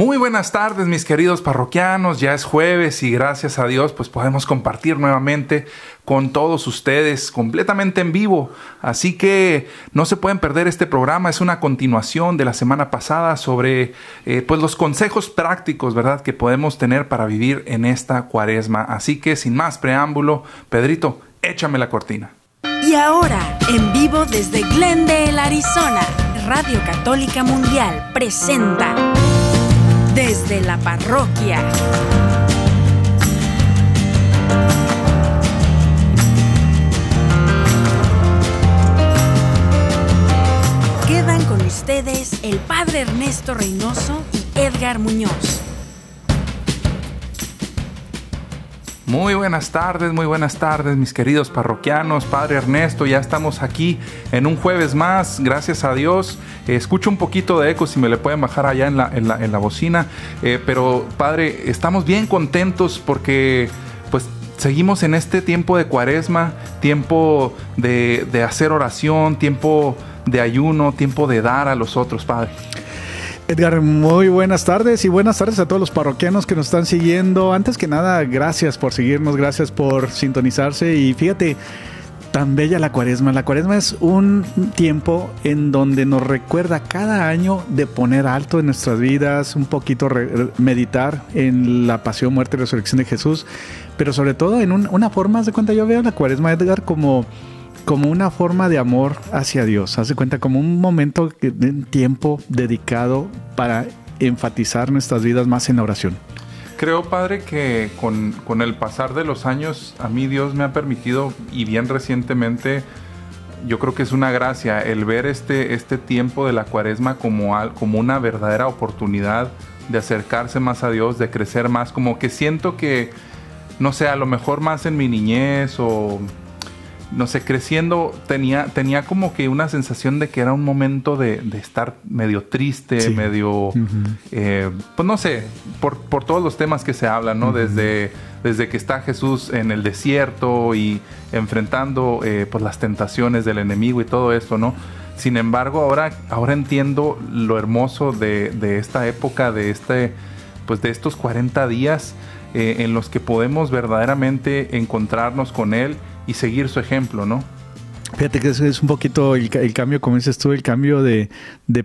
Muy buenas tardes mis queridos parroquianos, ya es jueves y gracias a Dios pues podemos compartir nuevamente con todos ustedes completamente en vivo. Así que no se pueden perder este programa, es una continuación de la semana pasada sobre eh, pues los consejos prácticos, ¿verdad? Que podemos tener para vivir en esta cuaresma. Así que sin más preámbulo, Pedrito, échame la cortina. Y ahora, en vivo desde Glendale, Arizona, Radio Católica Mundial presenta desde la parroquia. Quedan con ustedes el Padre Ernesto Reynoso y Edgar Muñoz. Muy buenas tardes, muy buenas tardes, mis queridos parroquianos, Padre Ernesto, ya estamos aquí en un jueves más, gracias a Dios. Eh, escucho un poquito de eco, si me le pueden bajar allá en la, en la, bocina, eh, pero Padre, estamos bien contentos porque pues seguimos en este tiempo de cuaresma, tiempo de, de hacer oración, tiempo de ayuno, tiempo de dar a los otros, Padre. Edgar, muy buenas tardes y buenas tardes a todos los parroquianos que nos están siguiendo. Antes que nada, gracias por seguirnos, gracias por sintonizarse y fíjate, tan bella la cuaresma. La cuaresma es un tiempo en donde nos recuerda cada año de poner alto en nuestras vidas, un poquito meditar en la pasión, muerte y resurrección de Jesús, pero sobre todo en una forma, de cuenta, yo veo la cuaresma, Edgar, como como una forma de amor hacia Dios. Hace cuenta como un momento, un tiempo dedicado para enfatizar nuestras vidas más en la oración. Creo, Padre, que con, con, el pasar de los años, a mí Dios me ha permitido, y bien recientemente, yo creo que es una gracia el ver este, este tiempo de la cuaresma como, como una verdadera oportunidad de acercarse más a Dios, de crecer más, como que siento que, no sé, a lo mejor más en mi niñez o no sé, creciendo tenía, tenía como que una sensación de que era un momento de, estar medio triste, medio, eh, pues no sé, por, todos los temas que se hablan, ¿no? desde, desde que está Jesús en el desierto y enfrentando eh, pues las tentaciones del enemigo y todo esto, ¿no? Sin embargo, ahora, ahora entiendo lo hermoso de, de esta época, de este, pues de estos 40 días eh, en los que podemos verdaderamente encontrarnos con Él y seguir su ejemplo, ¿no? Fíjate que es un poquito el, cambio, como dices tú, el cambio de,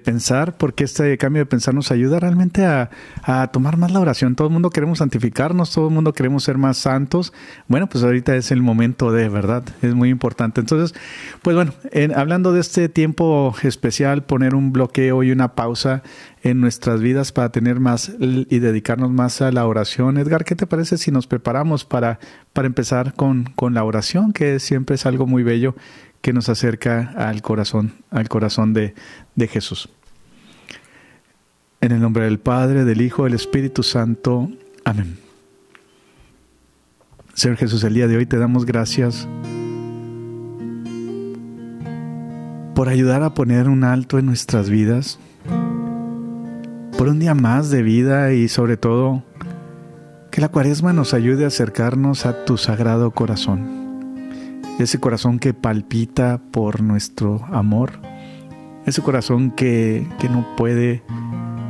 pensar, porque este cambio de pensar nos ayuda realmente a, tomar más la oración. Todo el mundo queremos santificarnos, todo el mundo queremos ser más santos. Bueno, pues ahorita es el momento de, ¿verdad? Es muy importante. Entonces, pues bueno, hablando de este tiempo especial, poner un bloqueo y una pausa en nuestras vidas para tener más y dedicarnos más a la oración. Edgar, ¿qué te parece si nos preparamos para, para empezar con, con la oración, que siempre es algo muy bello que nos acerca al corazón, al corazón de, de Jesús. En el nombre del Padre, del Hijo, del Espíritu Santo. Amén. Señor Jesús, el día de hoy te damos gracias por ayudar a poner un alto en nuestras vidas, por un día más de vida y sobre todo que la cuaresma nos ayude a acercarnos a tu sagrado corazón ese corazón que palpita por nuestro amor, ese corazón que, no puede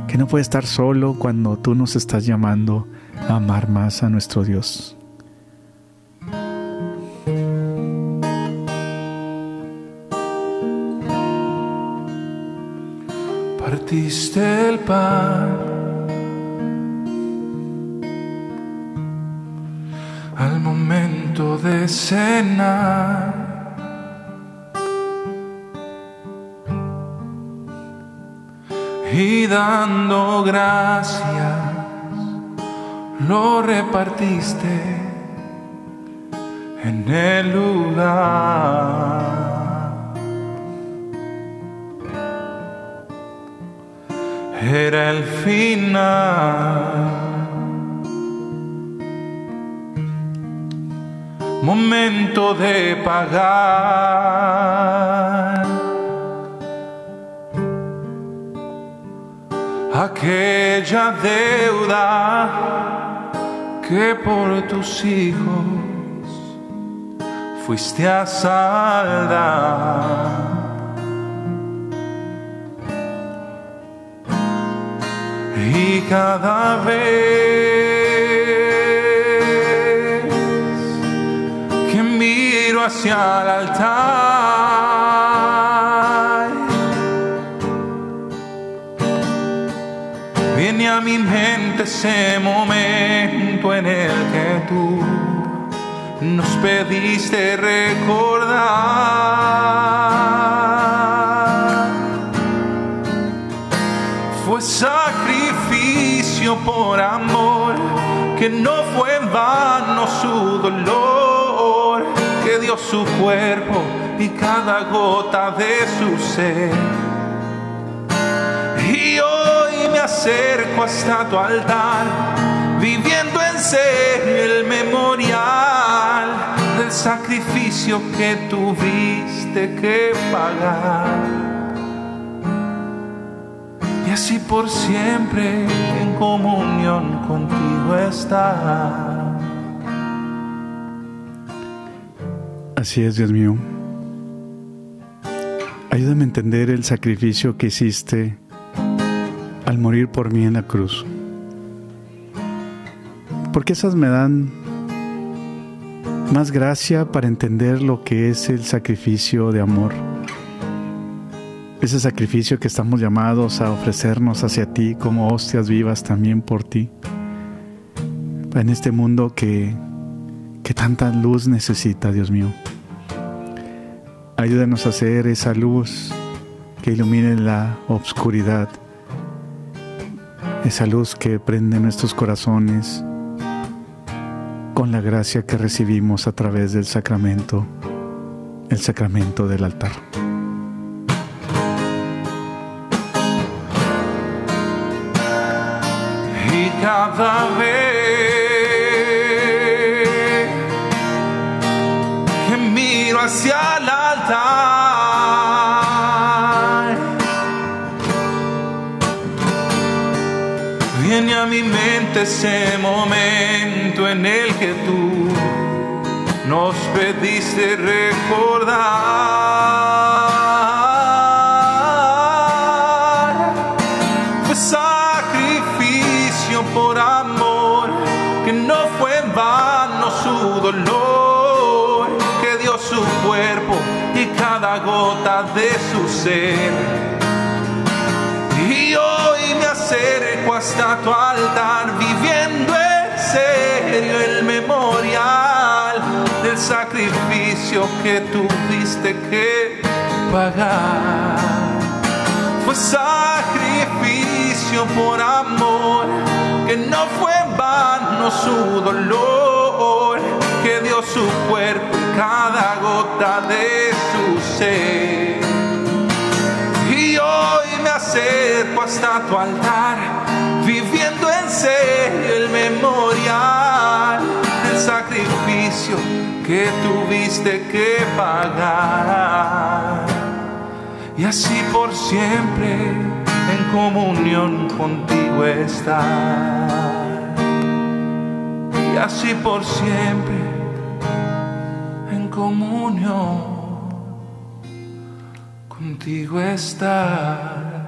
que no puede estar solo cuando tú nos estás llamando a amar más a nuestro Dios. Partiste el pan al momento de cenar. Y dando gracias, lo repartiste en el lugar. Era el final momento de pagar aquella deuda que por tus hijos fuiste a saldar. Y cada vez que miro hacia el altar, viene a mi mente ese momento en el que tú nos pediste recordar. Fue por amor, que no fue en vano su dolor, que dio su cuerpo y cada gota de su ser. Y hoy me acerco hasta tu altar, viviendo en serio el memorial del sacrificio que tuviste que pagar. Así por siempre en comunión contigo estar. Así es, Dios mío. Ayúdame a entender el sacrificio que hiciste al morir por mí en la cruz. Porque esas me dan más gracia para entender lo que es el sacrificio de amor. Ese sacrificio que estamos llamados a ofrecernos hacia ti como hostias vivas también por ti. En este mundo que, que tanta luz necesita, Dios mío. Ayúdanos a hacer esa luz que ilumine la obscuridad, esa luz que prende nuestros corazones con la gracia que recibimos a través del sacramento, el sacramento del altar. Cada vez que miro hacia el altar, viene a mi mente ese momento en el que tú nos pediste recordar. Cada gota de su ser. Y hoy me acerco hasta tu altar, viviendo en serio el memorial del sacrificio que tuviste que pagar fue sacrificio por amor, que no fue en vano su dolor, que dio su cuerpo y cada gota de su ser. Y hoy me acerco hasta tu altar, viviendo en serio el memorial del sacrificio que tuviste que pagar y así por siempre en comunión contigo estar. Y así por siempre en comunión contigo estar.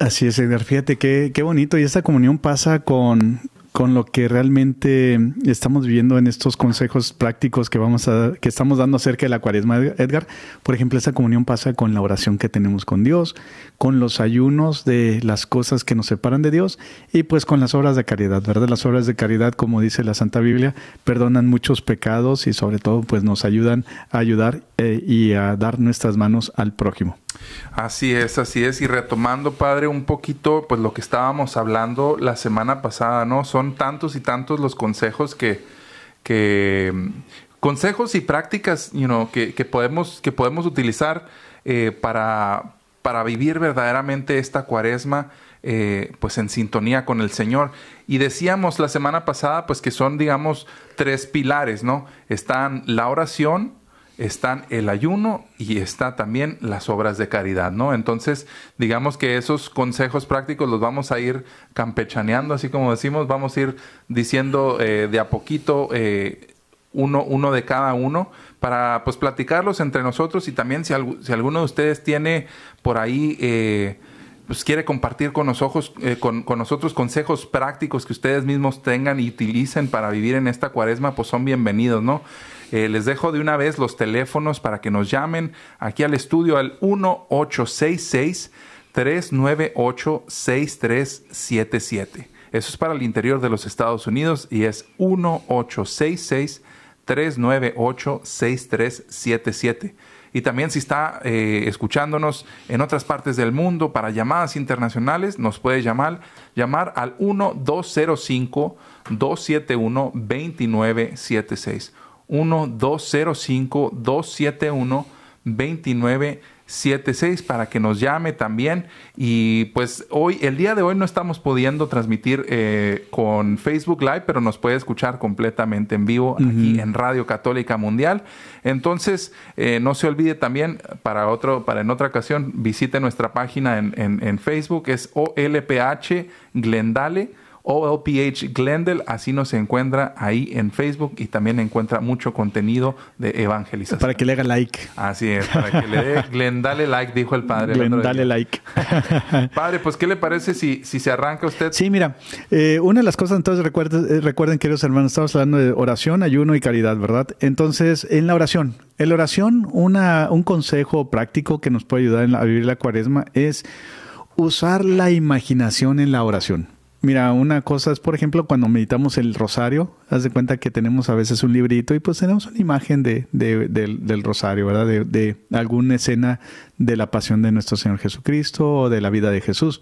Así es, Edgar. Fíjate qué, qué bonito. Y esta comunión pasa con, con lo que realmente estamos viviendo en estos consejos prácticos que vamos a que estamos dando acerca de la cuaresma, Edgar. Por ejemplo, esa comunión pasa con la oración que tenemos con Dios, con los ayunos de las cosas que nos separan de Dios y pues con las obras de caridad, ¿verdad? Las obras de caridad, como dice la Santa Biblia, perdonan muchos pecados y sobre todo pues nos ayudan a ayudar eh, y a dar nuestras manos al prójimo. Así es, así es. Y retomando, padre, un poquito, pues lo que estábamos hablando la semana pasada, ¿no? Son tantos y tantos los consejos que, consejos y prácticas, que podemos, que podemos utilizar eh, para, para vivir verdaderamente esta cuaresma. Eh, pues en sintonía con el Señor. Y decíamos la semana pasada, pues que son, digamos, tres pilares, ¿no? Están la oración, están el ayuno y está también las obras de caridad, ¿no? Entonces, digamos que esos consejos prácticos los vamos a ir campechaneando, así como decimos, vamos a ir diciendo eh, de a poquito eh, uno, uno de cada uno para pues platicarlos entre nosotros y también si, si alguno de ustedes tiene por ahí eh, pues quiere compartir con nosotros, eh, con, nosotros consejos prácticos que ustedes mismos tengan y utilicen para vivir en esta cuaresma, pues son bienvenidos, ¿no? Eh, les dejo de una vez los teléfonos para que nos llamen aquí al estudio al 1866 398 6377. Eso es para el interior de los Estados Unidos y es 1866 398 6377. Y también si está eh, escuchándonos en otras partes del mundo para llamadas internacionales, nos puede llamar, llamar al 1205-271-2976. 1205-271-2976. 76 para que nos llame también. Y pues hoy, el día de hoy no estamos pudiendo transmitir eh, con Facebook Live, pero nos puede escuchar completamente en vivo aquí en Radio Católica Mundial. Entonces, eh, no se olvide también, para otro, para en otra ocasión, visite nuestra página en, en, en Facebook, es OLPH Glendale OLPH Glendale, así nos encuentra ahí en Facebook y también encuentra mucho contenido de evangelización. Para que le haga like. Así es, para que le dé Glendale like, dijo el padre. Glendale like. padre, pues ¿qué le parece si, si se arranca usted? Sí, mira, eh, una de las cosas, entonces recuerden, eh, recuerden, queridos hermanos, estamos hablando de oración, ayuno y caridad, ¿verdad? Entonces, en la oración, en la oración, una, un consejo práctico que nos puede ayudar a vivir la cuaresma es usar la imaginación en la oración. Mira, una cosa es, por ejemplo, cuando meditamos el rosario, haz de cuenta que tenemos a veces un librito y pues tenemos una imagen de, del, rosario, ¿verdad? De, alguna escena de la pasión de nuestro Señor Jesucristo o de la vida de Jesús.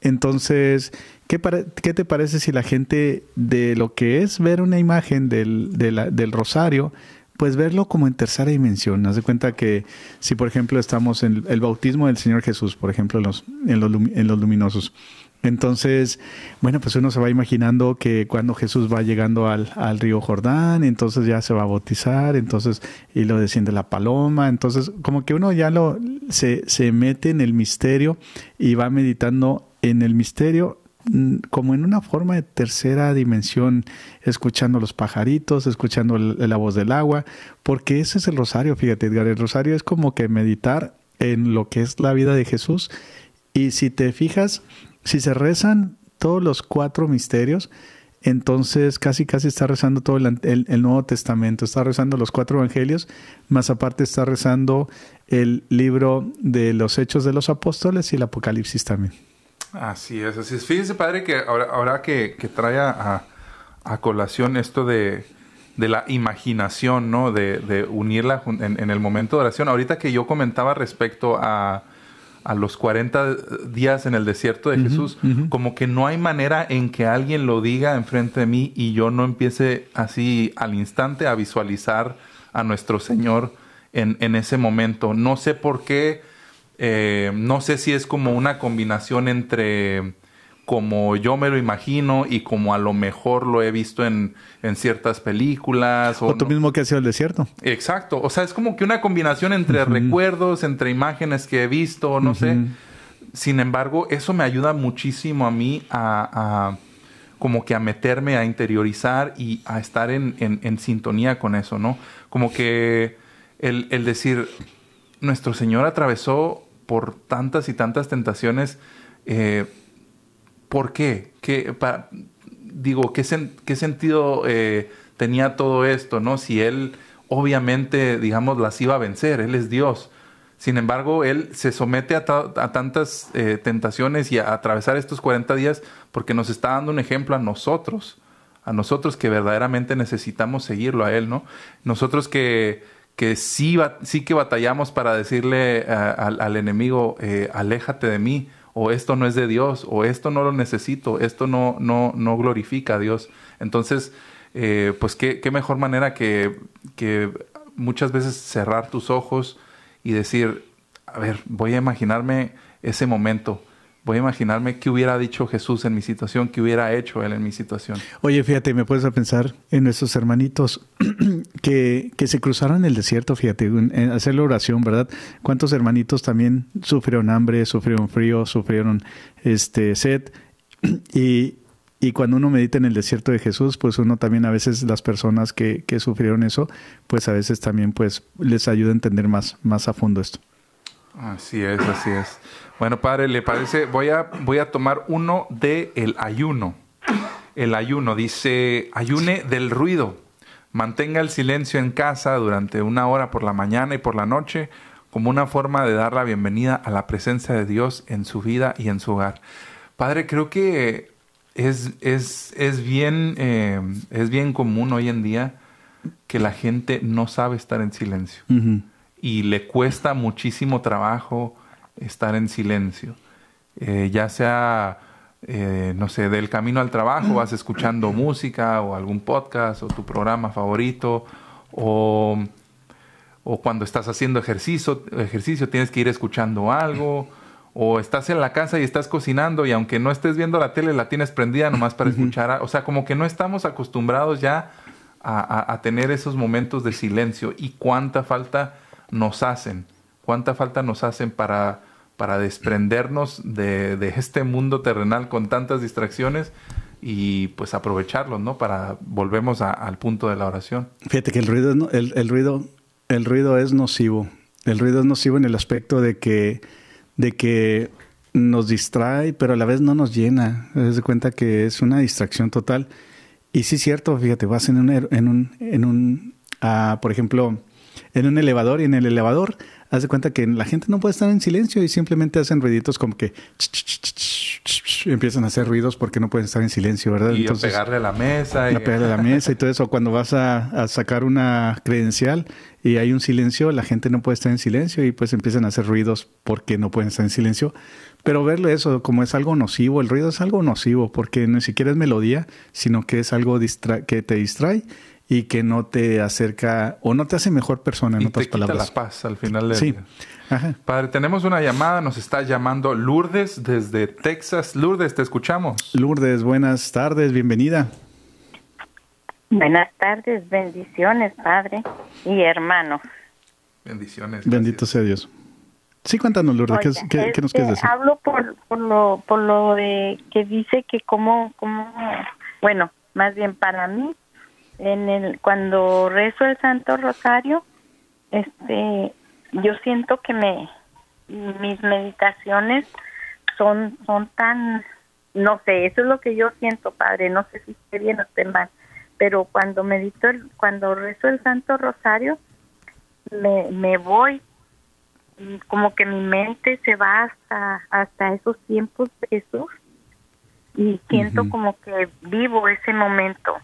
Entonces, ¿qué, ¿qué, te parece si la gente de lo que es ver una imagen del, del rosario, pues verlo como en tercera dimensión. Haz de cuenta que si, por ejemplo, estamos en el bautismo del Señor Jesús, por ejemplo, en los, en los, en los luminosos, entonces, bueno, pues uno se va imaginando que cuando Jesús va llegando al, río Jordán, entonces ya se va a bautizar, entonces, y lo desciende la paloma, entonces como que uno ya lo se, se mete en el misterio y va meditando en el misterio mm, como en una forma de tercera dimensión, escuchando los pajaritos, escuchando la voz del agua, porque ese es el rosario, fíjate Edgar, el rosario es como que meditar en lo que es la vida de Jesús. Y si te fijas, si se rezan todos los cuatro misterios, entonces casi casi está rezando todo el, Nuevo Testamento, está rezando los cuatro evangelios, más aparte está rezando el libro de los Hechos de los Apóstoles y el Apocalipsis también. Así es, así es. Fíjese, padre, que ahora, ahora que, trae a, colación esto de, la imaginación, ¿no? De, unirla en, en, el momento de oración. Ahorita que yo comentaba respecto a a los 40 días en el desierto de Jesús, como que no hay manera en que alguien lo diga enfrente de mí y yo no empiece así al instante a visualizar a nuestro Señor en, en ese momento. No sé por qué, eh, no sé si es como una combinación entre como yo me lo imagino y como a lo mejor lo he visto en, ciertas películas. O, tú mismo que has sido el desierto. Exacto. O sea, es como que una combinación entre recuerdos, entre imágenes que he visto, no sé. Sin embargo, eso me ayuda muchísimo a mí a, como que a meterme, a interiorizar y a estar en, en, sintonía con eso, ¿no? Como que el, el decir, nuestro Señor atravesó por tantas y tantas tentaciones. Eh, ¿Por qué? ¿Qué digo, ¿qué, sentido eh, tenía todo esto, no? Si él obviamente, digamos, las iba a vencer, él es Dios. Sin embargo, él se somete a, tantas eh, tentaciones y a atravesar estos 40 días porque nos está dando un ejemplo a nosotros, a nosotros que verdaderamente necesitamos seguirlo a él, ¿no? Nosotros que, que sí, que batallamos para decirle al, enemigo, eh, aléjate de mí, o esto no es de Dios, o esto no lo necesito, esto no, no, no glorifica a Dios. Entonces, eh, pues qué, qué, mejor manera que, que muchas veces cerrar tus ojos y decir, a ver, voy a imaginarme ese momento, voy a imaginarme qué hubiera dicho Jesús en mi situación, qué hubiera hecho Él en mi situación. Oye, fíjate, me puedes pensar en nuestros hermanitos que, que se cruzaron en el desierto, fíjate, en hacer la oración, ¿verdad? ¿Cuántos hermanitos también sufrieron hambre, sufrieron frío, sufrieron este, sed? Y, Y cuando uno medita en el desierto de Jesús, pues uno también a veces las personas que, que sufrieron eso, pues a veces también pues les ayuda a entender más, más a fondo esto. Así es, así es. Bueno, padre, ¿le parece? Voy a, voy a tomar uno de el ayuno. El ayuno dice, ayune del ruido. Mantenga el silencio en casa durante una hora por la mañana y por la noche como una forma de dar la bienvenida a la presencia de Dios en su vida y en su hogar. Padre, creo que es, es, es bien, eh, es bien común hoy en día que la gente no sabe estar en silencio y le cuesta muchísimo trabajo estar en silencio. Eh, ya sea, eh, no sé, del camino al trabajo vas escuchando música o algún podcast o tu programa favorito o, o cuando estás haciendo ejercicio, ejercicio tienes que ir escuchando algo o estás en la casa y estás cocinando y aunque no estés viendo la tele la tienes prendida nomás para escuchar, o sea, como que no estamos acostumbrados ya a, tener esos momentos de silencio y cuánta falta nos hacen, cuánta falta nos hacen para, para desprendernos de, este mundo terrenal con tantas distracciones y pues aprovecharlos, ¿no? Para volvemos al punto de la oración. Fíjate que el ruido, el, el, ruido, el ruido es nocivo. El ruido es nocivo en el aspecto de que de que nos distrae, pero a la vez no nos llena. Te das cuenta que es una distracción total. Y sí es cierto, fíjate, vas en un, en un, en un ah, por ejemplo, en un elevador y en el elevador, haz de cuenta que la gente no puede estar en silencio y simplemente hacen ruiditos como que empiezan a hacer ruidos porque no pueden estar en silencio, ¿verdad? Y a pegarle a la mesa. Y... A pegarle a la mesa y todo eso. Cuando vas a, a, sacar una credencial y hay un silencio, la gente no puede estar en silencio y pues empiezan a hacer ruidos porque no pueden estar en silencio. Pero verlo eso como es algo nocivo, el ruido es algo nocivo porque ni siquiera es melodía, sino que es algo que te distrae y que no te acerca o no te hace mejor persona, en otras te palabras. Quita la paz al final Sí. Padre, tenemos una llamada, nos está llamando Lourdes desde Texas. Lourdes, te escuchamos. Lourdes, buenas tardes, bienvenida. Buenas tardes, bendiciones, Padre y hermanos. Bendiciones. Bendito sea Dios. Sí, cuéntanos, Lourdes, ¿qué, nos quieres decir? Hablo por, por, lo, por lo de que dice que como, como, bueno, más bien para mí, en el cuando rezo el Santo Rosario, este, yo siento que me mis meditaciones son son tan no sé, eso es lo que yo siento, padre, no sé si esté bien o esté mal, pero cuando medito cuando rezo el Santo Rosario me me voy como que mi mente se va hasta hasta esos tiempos de Jesús y siento como que vivo ese momento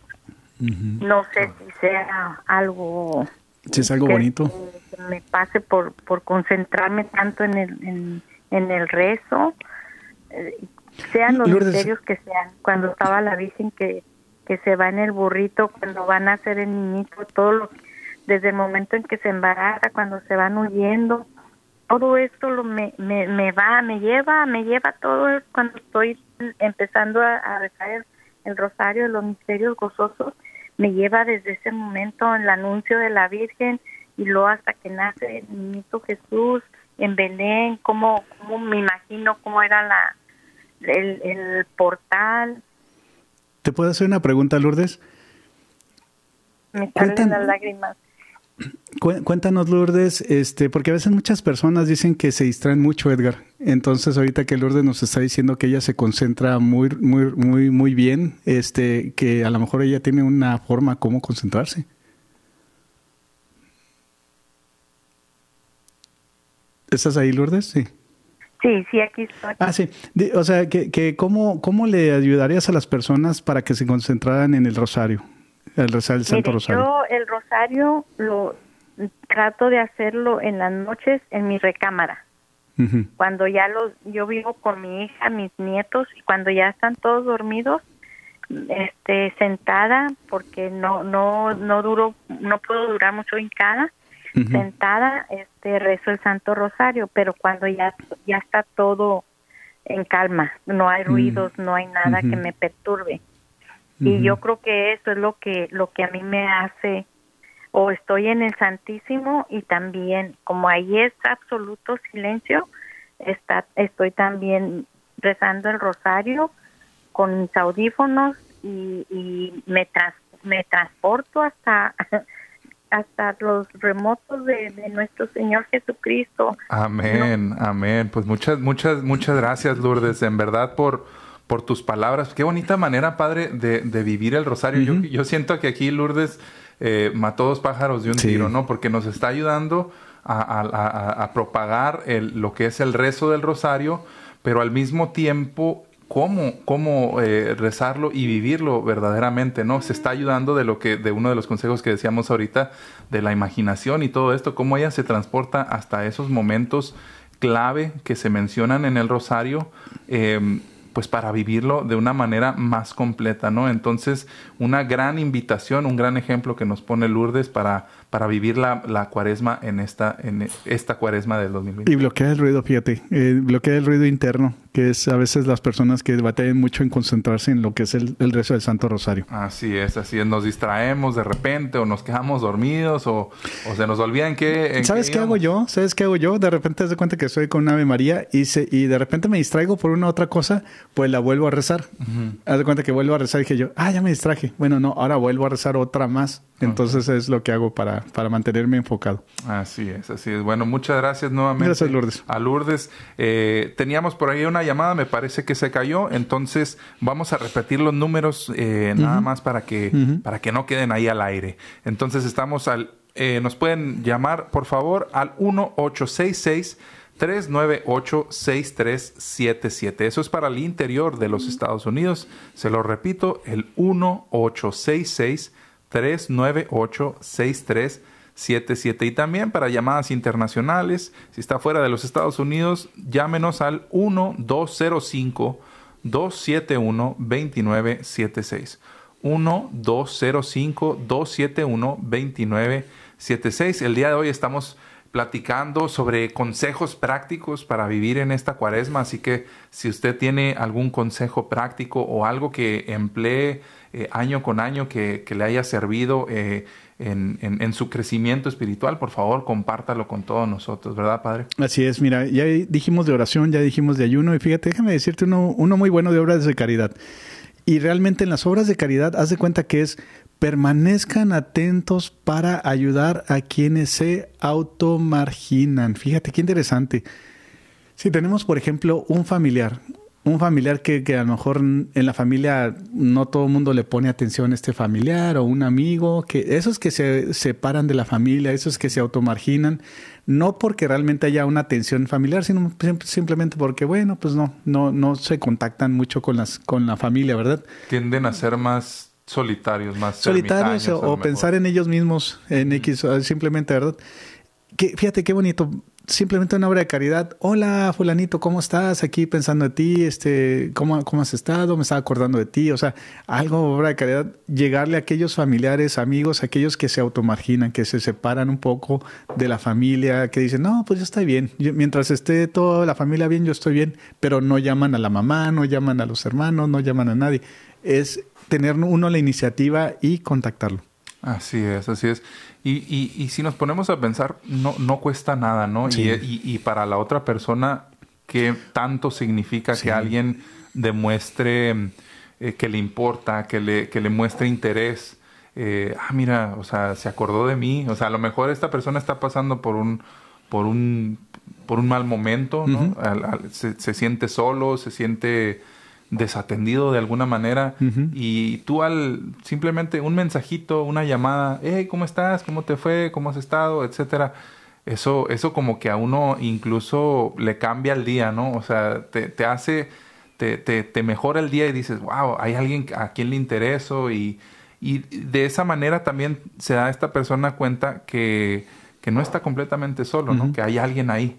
no sé si sea algo... Si es algo bonito. Que me pase por, por concentrarme tanto en el, en, el rezo, eh, sean los misterios que sean. Cuando estaba la Virgen que, que se va en el burrito, cuando van a hacer el niñito, todo lo desde el momento en que se embaraza, cuando se van huyendo, todo esto lo me, me, me va, me lleva, me lleva todo cuando estoy empezando a, a rezar el rosario de los misterios gozosos, me lleva desde ese momento el anuncio de la Virgen y luego hasta que nace el niñito Jesús en Belén, cómo, cómo me imagino cómo era la el, el portal. ¿Te puedo hacer una pregunta, Lourdes? Me salen las lágrimas. Cuéntanos, Lourdes, este, porque a veces muchas personas dicen que se distraen mucho, Edgar. Entonces, ahorita que Lourdes nos está diciendo que ella se concentra muy, muy, muy, muy bien, este, que a lo mejor ella tiene una forma como concentrarse. ¿Estás ahí, Lourdes? Sí. Sí, sí, aquí estoy. Ah, sí. O sea, que, que ¿cómo, ¿cómo le ayudarías a las personas para que se concentraran en el rosario? El, el Santo Rosario. Yo el Rosario lo trato de hacerlo en las noches en mi recámara. Cuando ya los, yo vivo con mi hija, mis nietos, y cuando ya están todos dormidos, este, sentada, porque no, no, no duro, no puedo durar mucho en cada, sentada, este, rezo el Santo Rosario, pero cuando ya, ya está todo en calma, no hay ruidos, no hay nada que me perturbe. Y yo creo que eso es lo que, lo que a mí me hace, o estoy en el Santísimo y también, como ahí es absoluto silencio, está, estoy también rezando el rosario con mis audífonos y, y me, me transporto hasta hasta los remotos de, nuestro Señor Jesucristo. Amén, amén. Pues muchas, muchas, muchas gracias, Lourdes, en verdad por, por tus palabras. Qué bonita manera, Padre, de, de vivir el rosario. yo, yo, siento que aquí Lourdes eh, mató dos pájaros de un tiro, ¿no? Porque nos está ayudando a, a, a propagar el, lo que es el rezo del rosario, pero al mismo tiempo cómo, cómo eh, rezarlo y vivirlo verdaderamente, ¿no? Se está ayudando de lo que, de uno de los consejos que decíamos ahorita, de la imaginación y todo esto, cómo ella se transporta hasta esos momentos clave que se mencionan en el rosario. Eh, pues para vivirlo de una manera más completa, ¿no? Entonces, una gran invitación, un gran ejemplo que nos pone Lourdes para, para vivir la, la cuaresma en esta, en esta cuaresma del 2020. Y bloquea el ruido, fíjate, eh, bloquea el ruido interno, que es a veces las personas que batallan mucho en concentrarse en lo que es el, el rezo del Santo Rosario. Así es, así es, nos distraemos de repente o nos quedamos dormidos o, o se nos olvidan que... ¿Sabes qué, hago yo? ¿Sabes qué hago yo? De repente te das cuenta que estoy con una Ave María y, se, y de repente me distraigo por una otra cosa, pues la vuelvo a rezar. Haz de cuenta que vuelvo a rezar y dije yo, ah, ya me distraje. Bueno, no, ahora vuelvo a rezar otra más. Entonces es lo que hago para, para mantenerme enfocado. Así es, así es. Bueno, muchas gracias nuevamente. Gracias, Lourdes. A Lourdes. Eh, teníamos por ahí una llamada, me parece que se cayó. Entonces vamos a repetir los números eh, nada más para que, para que no queden ahí al aire. Entonces estamos al... Eh, nos pueden llamar, por favor, al 1866 398-6377. Eso es para el interior de los Estados Unidos. Se lo repito, el 1866-398-6377. Y también para llamadas internacionales, si está fuera de los Estados Unidos, llámenos al 1-205-271-2976. 1-205-271-2976. El día de hoy estamos platicando sobre consejos prácticos para vivir en esta cuaresma. Así que si usted tiene algún consejo práctico o algo que emplee eh, año con año que, le haya servido eh, en, su crecimiento espiritual, por favor, compártalo con todos nosotros, ¿verdad, Padre? Así es, mira, ya dijimos de oración, ya dijimos de ayuno y fíjate, déjame decirte uno, uno muy bueno de obras de caridad. Y realmente en las obras de caridad, haz de cuenta que es permanezcan atentos para ayudar a quienes se automarginan. Fíjate qué interesante. Si tenemos, por ejemplo, un familiar, un familiar que, a lo mejor en la familia no todo el mundo le pone atención a este familiar o un amigo, que esos que se separan de la familia, esos que se automarginan, no porque realmente haya una atención familiar, sino simplemente porque, bueno, pues no, no, no se contactan mucho con, las, con la familia, ¿verdad? Tienden a ser más solitarios, más solitarios o, pensar en ellos mismos, en X, simplemente, ¿verdad? Que, fíjate qué bonito, simplemente una obra de caridad. Hola, fulanito, ¿cómo estás? Aquí pensando en ti, este, ¿cómo, ¿cómo has estado? Me estaba acordando de ti. O sea, algo, obra de caridad, llegarle a aquellos familiares, amigos, aquellos que se automarginan, que se separan un poco de la familia, que dicen, no, pues yo estoy bien. mientras esté toda la familia bien, yo estoy bien, pero no llaman a la mamá, no llaman a los hermanos, no llaman a nadie. Es tener uno la iniciativa y contactarlo. Así es, así es. Y, y, y si nos ponemos a pensar, no, no cuesta nada, ¿no? Y, y, para la otra persona, ¿qué tanto significa que alguien demuestre eh, que le importa, que le, que le muestre interés? Eh, ah, mira, o sea, se acordó de mí. O sea, a lo mejor esta persona está pasando por un, por un, por un mal momento, ¿no? se, se siente solo, se siente desatendido de alguna manera y tú al simplemente un mensajito, una llamada, hey, ¿cómo estás? ¿Cómo te fue? ¿Cómo has estado? etcétera. Eso, eso como que a uno incluso le cambia el día, ¿no? O sea, te, te hace, te, te, te, mejora el día y dices, wow, hay alguien a quien le intereso y, y de esa manera también se da a esta persona cuenta que, que no está completamente solo, ¿no? Que hay alguien ahí.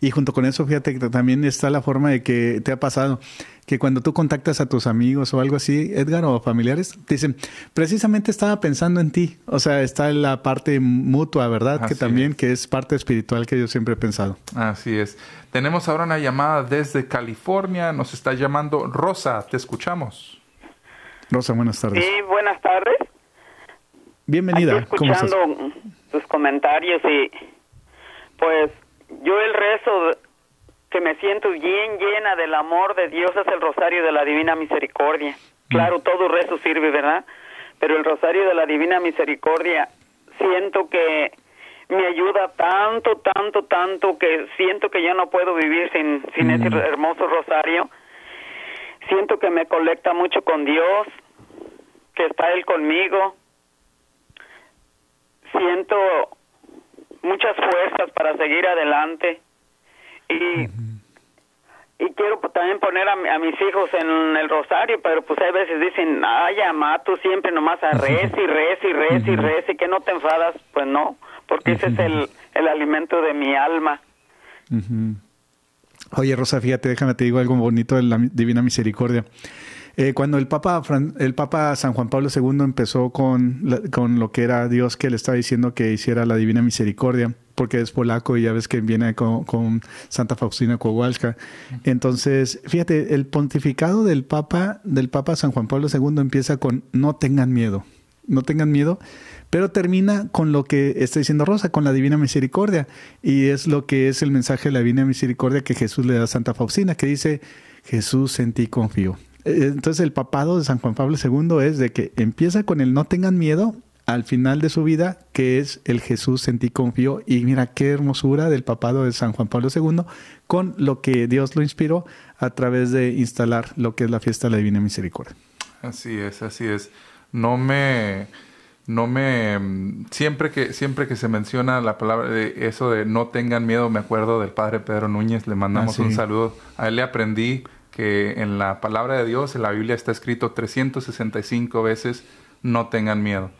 Y junto con eso, fíjate que también está la forma de que te ha pasado que cuando tú contactas a tus amigos o algo así, Edgar, o familiares, te dicen, precisamente estaba pensando en ti. O sea, está la parte mutua, ¿verdad? que también, que es parte espiritual que yo siempre he pensado. Así es. Tenemos ahora una llamada desde California. Nos está llamando Rosa. Te escuchamos. Rosa, buenas tardes. Sí, buenas tardes. Bienvenida. escuchando tus comentarios y pues yo el rezo que me siento bien llena del amor de Dios es el rosario de la Divina Misericordia. Claro, todo rezo sirve, ¿verdad? Pero el rosario de la Divina Misericordia siento que me ayuda tanto, tanto, tanto que siento que yo no puedo vivir sin, sin ese hermoso rosario. Siento que me colecta mucho con Dios, que está Él conmigo. Siento muchas fuerzas para seguir adelante. Y y quiero también poner a, mis hijos en el rosario, pero pues hay veces dicen, ay, ama, tú siempre nomás a res y res y res y res y que no te enfadas. Pues no, porque ese es el, el alimento de mi alma. Oye, Rosa, fíjate, déjame te digo algo bonito de la Divina Misericordia. Eh, cuando el Papa, el Papa San Juan Pablo II empezó con, con lo que era Dios que le estaba diciendo que hiciera la Divina Misericordia, porque es polaco y ya ves que viene con, Santa Faustina Kowalska. Entonces, fíjate, el pontificado del Papa, del Papa San Juan Pablo II empieza con no tengan miedo, no tengan miedo, pero termina con lo que está diciendo Rosa, con la Divina Misericordia. Y es lo que es el mensaje de la Divina Misericordia que Jesús le da a Santa Faustina, que dice, Jesús en ti confío. Eh, entonces el papado de San Juan Pablo II es de que empieza con el no tengan miedo al final de su vida, que es el Jesús en ti confío. Y mira qué hermosura del papado de San Juan Pablo II con lo que Dios lo inspiró a través de instalar lo que es la fiesta de la Divina Misericordia. Así es, así es. No me, no me, siempre que, siempre que se menciona la palabra de eso de no tengan miedo, me acuerdo del padre Pedro Núñez, le mandamos ah, un saludo. A él le aprendí que en la palabra de Dios, en la Biblia está escrito 365 veces, no tengan miedo.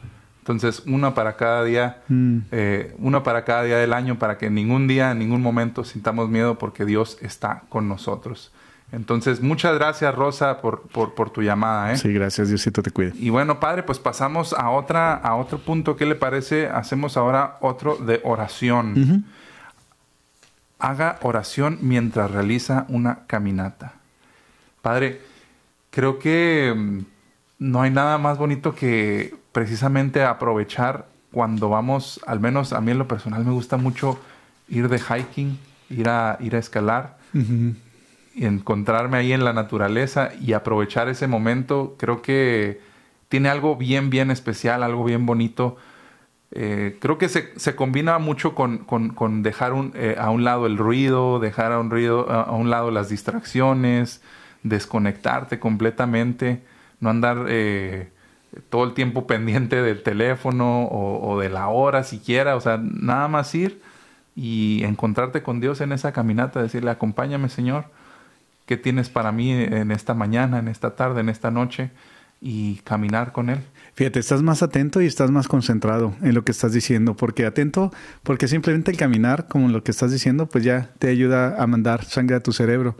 Entonces, una para cada día, mm. eh, una para cada día del año, para que ningún día, en ningún momento sintamos miedo, porque Dios está con nosotros. Entonces, muchas gracias, Rosa, por, por, tu llamada. ¿eh? Sí, gracias, Diosito te cuide. Y bueno, padre, pues pasamos a otra, a otro punto. ¿Qué le parece? Hacemos ahora otro de oración. Haga oración mientras realiza una caminata. Padre, creo que mm, no hay nada más bonito que precisamente aprovechar cuando vamos, al menos a mí en lo personal me gusta mucho ir de hiking, ir a, ir a escalar y encontrarme ahí en la naturaleza y aprovechar ese momento. Creo que tiene algo bien, bien especial, algo bien bonito. Eh, creo que se, se combina mucho con, con, dejar un, eh, a un lado el ruido, dejar a un, ruido, a un lado las distracciones, desconectarte completamente, no andar eh, todo el tiempo pendiente del teléfono o, de la hora siquiera, o sea, nada más ir y encontrarte con Dios en esa caminata, decirle, acompáñame Señor, ¿qué tienes para mí en esta mañana, en esta tarde, en esta noche? Y caminar con Él. Fíjate, estás más atento y estás más concentrado en lo que estás diciendo, porque atento, porque simplemente el caminar, como lo que estás diciendo, pues ya te ayuda a mandar sangre a tu cerebro.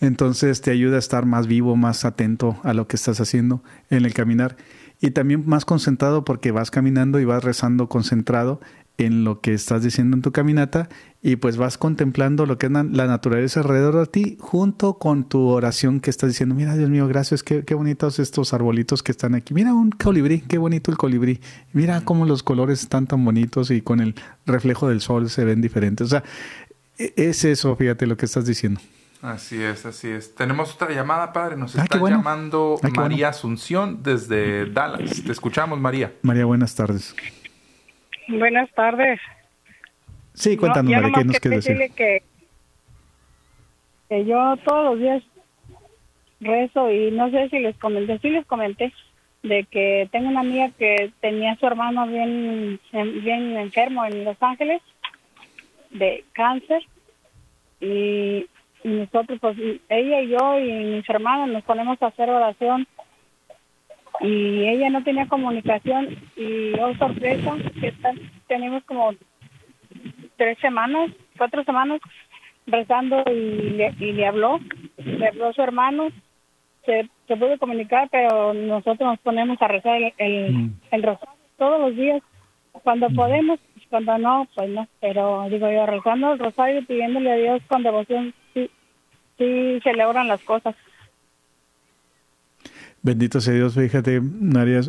Entonces te ayuda a estar más vivo, más atento a lo que estás haciendo en el caminar y también más concentrado porque vas caminando y vas rezando concentrado en lo que estás diciendo en tu caminata y pues vas contemplando lo que es la naturaleza alrededor de ti junto con tu oración que estás diciendo, mira Dios mío, gracias, qué, qué bonitos estos arbolitos que están aquí, mira un colibrí, qué bonito el colibrí, mira cómo los colores están tan bonitos y con el reflejo del sol se ven diferentes, o sea, e, es eso, fíjate lo que estás diciendo. Así es, así es. Tenemos otra llamada, padre. Nos ah, está llamando María Asunción desde Dallas. Te escuchamos, María. María, buenas tardes. Buenas tardes. Sí, cuéntanos, María, ¿qué nos quieres decir? Que, que yo todos los días rezo y no sé si les comenté, sí les comenté de que tengo una amiga que tenía a su hermano bien, bien enfermo en Los Ángeles de cáncer y y nosotros, pues ella y yo y mis hermanos nos ponemos a hacer oración y ella no tenía comunicación y oh sorpresa que tenemos como tres semanas, cuatro semanas rezando y le, y le habló, le habló su hermano, se, se pudo comunicar, pero nosotros nos ponemos a rezar el, el, mm. rosario todos los días, cuando mm. podemos, cuando no, pues no, pero digo yo, rezando el rosario pidiéndole a Dios con devoción sí, celebran las cosas. Bendito sea Dios, fíjate, María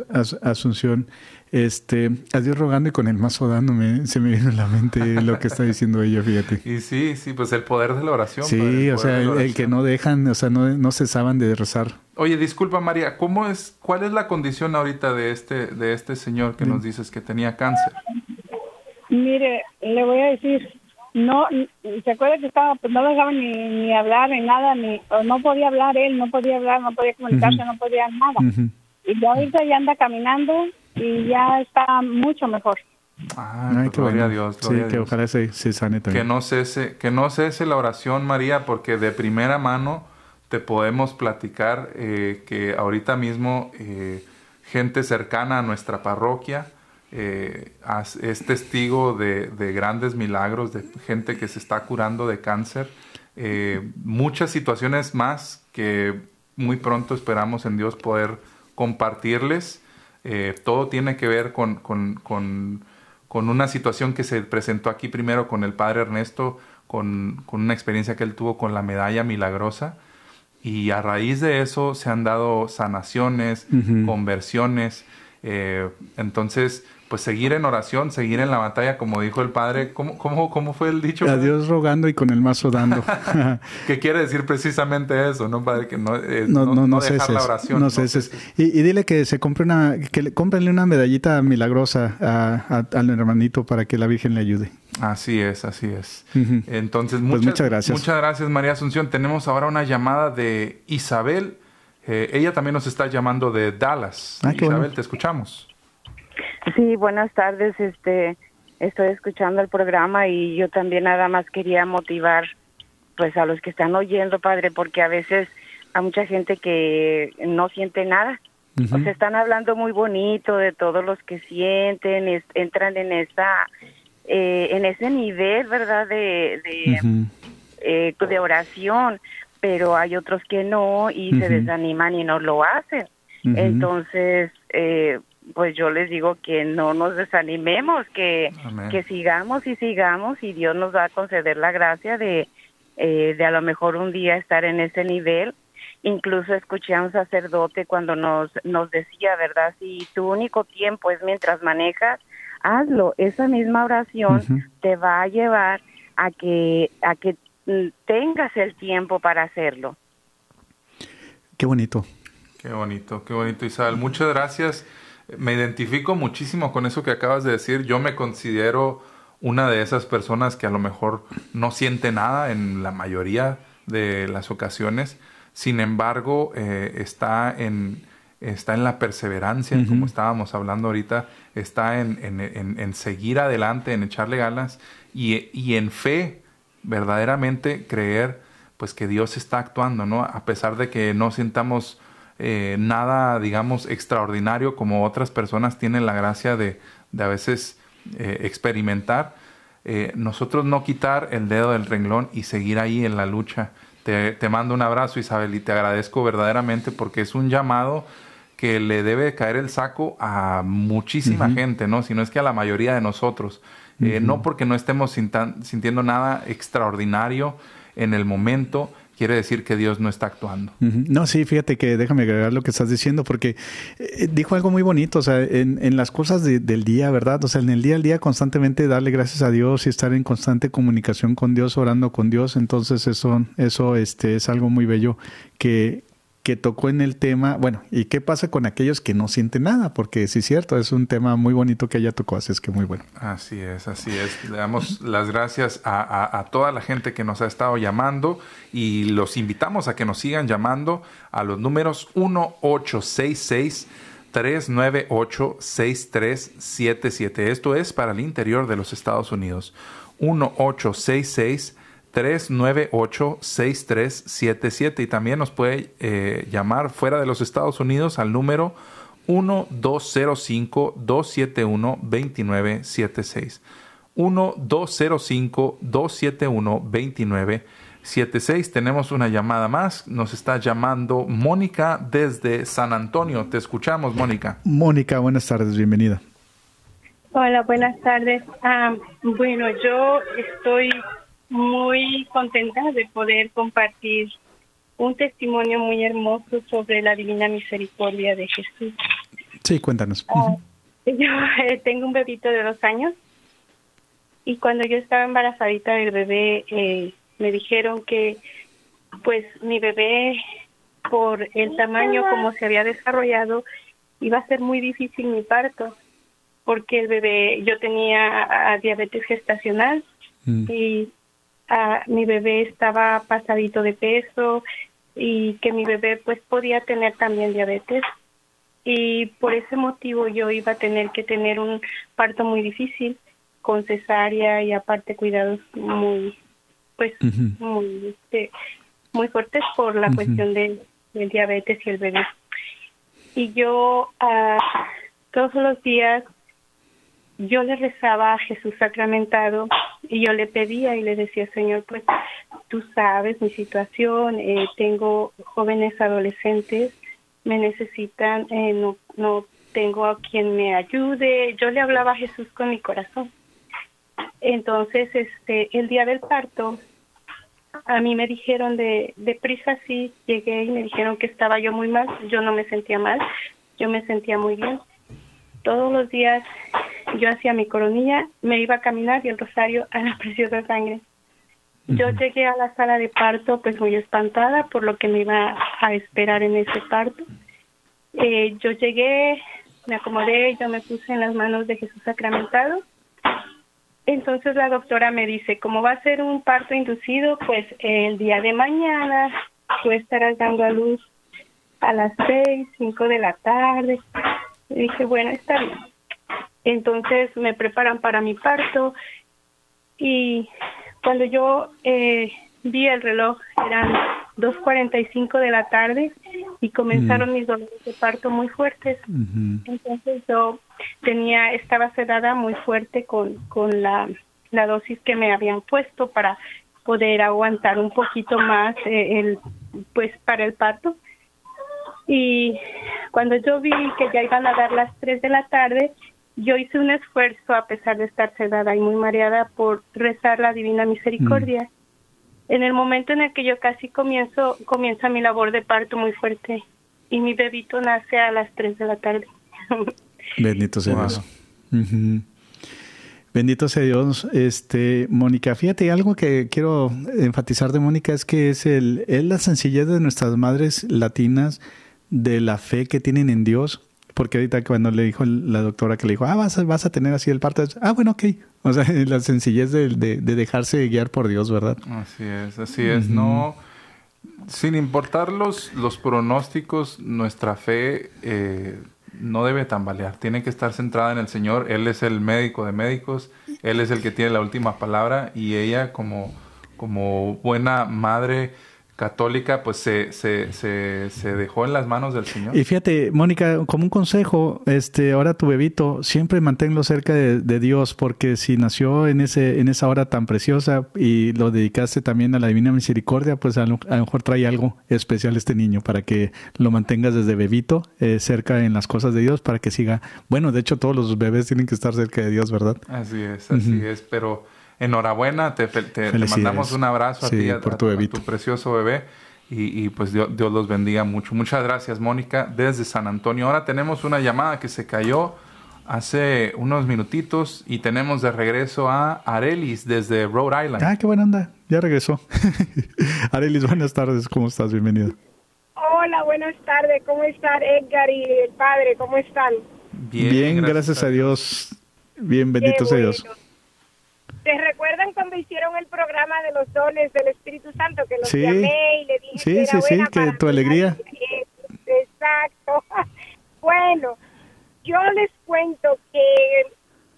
Asunción, este, a Dios rogando y con el mazo dándome, se me viene a la mente lo que está diciendo ella, fíjate. Y sí, sí, pues el poder de la oración. Sí, o sea, el, que no dejan, o sea, no, no cesaban de rezar. Oye, disculpa María, ¿cómo es, cuál es la condición ahorita de este, de este señor que nos dices que tenía cáncer? Mire, le voy a decir, no, se acuerda que estaba, pues no dejaba ni, ni hablar ni nada, ni, no podía hablar él, no podía hablar, no podía comunicarse, no podía nada. Y ya ahorita ya anda caminando y ya está mucho mejor. Ah, Ay, gloria a Dios. sí, que ojalá se, sane también. Que no, cese, que no cese la oración, María, porque de primera mano te podemos platicar eh, que ahorita mismo eh, gente cercana a nuestra parroquia eh, es testigo de, de, grandes milagros, de gente que se está curando de cáncer. muchas situaciones más que muy pronto esperamos en Dios poder compartirles. Eh, todo tiene que ver con, con, con, con, una situación que se presentó aquí primero con el padre Ernesto, con, una experiencia que él tuvo con la medalla milagrosa. Y a raíz de eso se han dado sanaciones, conversiones. Eh, entonces, pues seguir en oración, seguir en la batalla, como dijo el padre. ¿Cómo, cómo, cómo fue el dicho? A Dios rogando y con el mazo dando. ¿Qué quiere decir precisamente eso, ¿no, padre? Que no, eh, no, no, no, dejar la oración. No, ceses. Y, y, dile que se compre una, que le, cómprenle una medallita milagrosa a, al hermanito para que la Virgen le ayude. Así es, así es. Entonces, pues muchas, gracias. Muchas gracias, María Asunción. Tenemos ahora una llamada de Isabel. Eh, ella también nos está llamando de Dallas. Ah, Isabel, te escuchamos. Sí, buenas tardes. Este, estoy escuchando el programa y yo también nada más quería motivar, pues, a los que están oyendo, padre, porque a veces hay mucha gente que no siente nada. O sea, están hablando muy bonito de todos los que sienten, entran en esa, eh, en ese nivel, ¿verdad? De, de, eh, de oración, pero hay otros que no y se desaniman y no lo hacen. Entonces, eh, pues yo les digo que no nos desanimemos, que, que sigamos y sigamos y Dios nos va a conceder la gracia de, eh, de a lo mejor un día estar en ese nivel. Incluso escuché a un sacerdote cuando nos, nos decía, ¿verdad? Si tu único tiempo es mientras manejas, hazlo. Esa misma oración te va a llevar a que, a que tengas el tiempo para hacerlo. Qué bonito. Qué bonito, qué bonito, Isabel. Muchas gracias me identifico muchísimo con eso que acabas de decir. Yo me considero una de esas personas que a lo mejor no siente nada en la mayoría de las ocasiones. Sin embargo, eh, está, en, está en la perseverancia, como estábamos hablando ahorita, está en, en, en, seguir adelante, en echarle ganas y, y en fe, verdaderamente creer pues que Dios está actuando, ¿no? A pesar de que no sintamos eh, nada, digamos, extraordinario como otras personas tienen la gracia de, de a veces eh, experimentar. Eh, nosotros no quitar el dedo del renglón y seguir ahí en la lucha. Te, te, mando un abrazo, Isabel, y te agradezco verdaderamente porque es un llamado que le debe caer el saco a muchísima gente, ¿no? Si no es que a la mayoría de nosotros. No porque no estemos sintiendo nada extraordinario en el momento, quiere decir que Dios no está actuando. No, sí, fíjate que déjame agregar lo que estás diciendo, porque eh, dijo algo muy bonito, o sea, en, en las cosas del día, ¿verdad? O sea, en el día al día constantemente darle gracias a Dios y estar en constante comunicación con Dios, orando con Dios, entonces eso, eso este, es algo muy bello que, que tocó en el tema, bueno, ¿y qué pasa con aquellos que no sienten nada? Porque sí es cierto, es un tema muy bonito que ella tocó, así es que muy bueno. Así es, así es. Le damos las gracias a, toda la gente que nos ha estado llamando y los invitamos a que nos sigan llamando a los números 1866 398 6377. Esto es para el interior de los Estados Unidos. 1866 398-6377 y también nos puede eh, llamar fuera de los Estados Unidos al número 1205-271-2976. 1205-271-2976. Tenemos una llamada más. Nos está llamando Mónica desde San Antonio. Te escuchamos, Mónica. Mónica, buenas tardes, bienvenida. Hola, buenas tardes. Ah, bueno, yo estoy muy contenta de poder compartir un testimonio muy hermoso sobre la divina misericordia de Jesús. Sí, cuéntanos. Ah, yo eh, tengo un bebito de dos años y cuando yo estaba embarazadita del bebé eh, me dijeron que pues mi bebé por el tamaño como se había desarrollado iba a ser muy difícil mi parto porque el bebé yo tenía diabetes gestacional mm. y mi bebé estaba pasadito de peso y que mi bebé pues podía tener también diabetes. Y por ese motivo yo iba a tener que tener un parto muy difícil con cesárea y aparte cuidados muy pues muy este, muy fuertes por la cuestión del, diabetes y el bebé. Y yo uh, todos los días yo le rezaba a Jesús sacramentado y yo le pedía y le decía, Señor, pues tú sabes mi situación, eh, tengo jóvenes adolescentes, me necesitan, eh, no, no tengo a quien me ayude. Yo le hablaba a Jesús con mi corazón. Entonces, este, el día del parto, a mí me dijeron de, de prisa, sí, llegué y me dijeron que estaba yo muy mal. Yo no me sentía mal, yo me sentía muy bien todos los días yo hacía mi coronilla, me iba a caminar y el rosario a la preciosa sangre. Yo llegué a la sala de parto pues muy espantada por lo que me iba a esperar en ese parto. Eh, yo llegué, me acomodé, yo me puse en las manos de Jesús sacramentado. Entonces la doctora me dice, como va a ser un parto inducido, pues el día de mañana tú estarás dando a luz a las seis, cinco de la tarde. Y dije, bueno, está bien. Entonces me preparan para mi parto y cuando yo eh, vi el reloj eran 2.45 de la tarde y comenzaron mm. mis dolores de parto muy fuertes. Entonces yo tenía, estaba sedada muy fuerte con, con la, la dosis que me habían puesto para poder aguantar un poquito más eh, el pues para el parto y cuando yo vi que ya iban a dar las 3 de la tarde, yo hice un esfuerzo, a pesar de estar sedada y muy mareada, por rezar la Divina Misericordia. Mm. En el momento en el que yo casi comienzo, comienza mi labor de parto muy fuerte y mi bebito nace a las 3 de la tarde. Bendito sea Dios. Bendito sea Dios. Este, Mónica, fíjate, algo que quiero enfatizar de Mónica es que es, el, es la sencillez de nuestras madres latinas de la fe que tienen en Dios. Porque ahorita cuando le dijo la doctora que le dijo, ah, vas a, vas a tener así el parto, ah, bueno, ok. O sea, la sencillez de, dejarse guiar por Dios, ¿verdad? Así es, así es. No, sin importar los, los pronósticos, nuestra fe eh, no debe tambalear. Tiene que estar centrada en el Señor. Él es el médico de médicos. Él es el que tiene la última palabra. Y ella, como, como buena madre, católica, pues se, se, se, se, dejó en las manos del Señor. Y fíjate, Mónica, como un consejo, este, ahora tu bebito, siempre manténlo cerca de, Dios, porque si nació en ese, en esa hora tan preciosa y lo dedicaste también a la Divina Misericordia, pues a lo, mejor trae algo especial este niño para que lo mantengas desde bebito eh, cerca en las cosas de Dios, para que siga. Bueno, de hecho, todos los bebés tienen que estar cerca de Dios, ¿verdad? Así es, así es, pero enhorabuena, te, mandamos un abrazo a ti, a, por tu, tu, precioso bebé. Y, pues Dios, los bendiga mucho. Muchas gracias, Mónica, desde San Antonio. Ahora tenemos una llamada que se cayó hace unos minutitos y tenemos de regreso a Arelis desde Rhode Island. Ah, qué buena onda. Ya regresó. Arelis, buenas tardes. ¿Cómo estás? Bienvenido. Hola, buenas tardes. ¿Cómo están Edgar y el padre? ¿Cómo están? Bien, gracias, a Dios. Bien, bendito sea Dios. ¿Se recuerdan cuando hicieron el programa de los dones del Espíritu Santo que los llamé y le dije sí, que sí, sí, que tu alegría. Exacto. bueno, yo les cuento que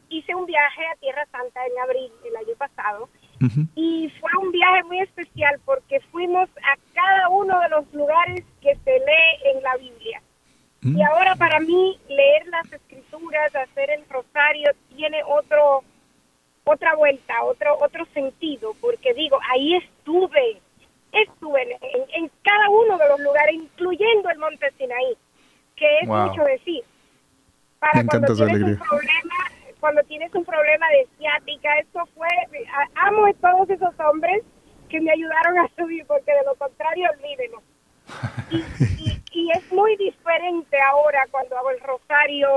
hice un viaje a Tierra Santa en abril el año pasado y fue un viaje muy especial porque fuimos a cada uno de los lugares que se lee en la Biblia. Y mm. ahora para mí leer las escrituras, hacer el rosario tiene otro otra vuelta, otro otro sentido, porque digo, ahí estuve, estuve en, cada uno de los lugares, incluyendo el Monte Sinaí, que es mucho decir. Para cuando tienes un problema, cuando tienes un problema de ciática, esto fue, amo a todos esos hombres que me ayudaron a subir, porque de lo contrario, olvídenlo. Y, y, es muy diferente ahora cuando hago el rosario,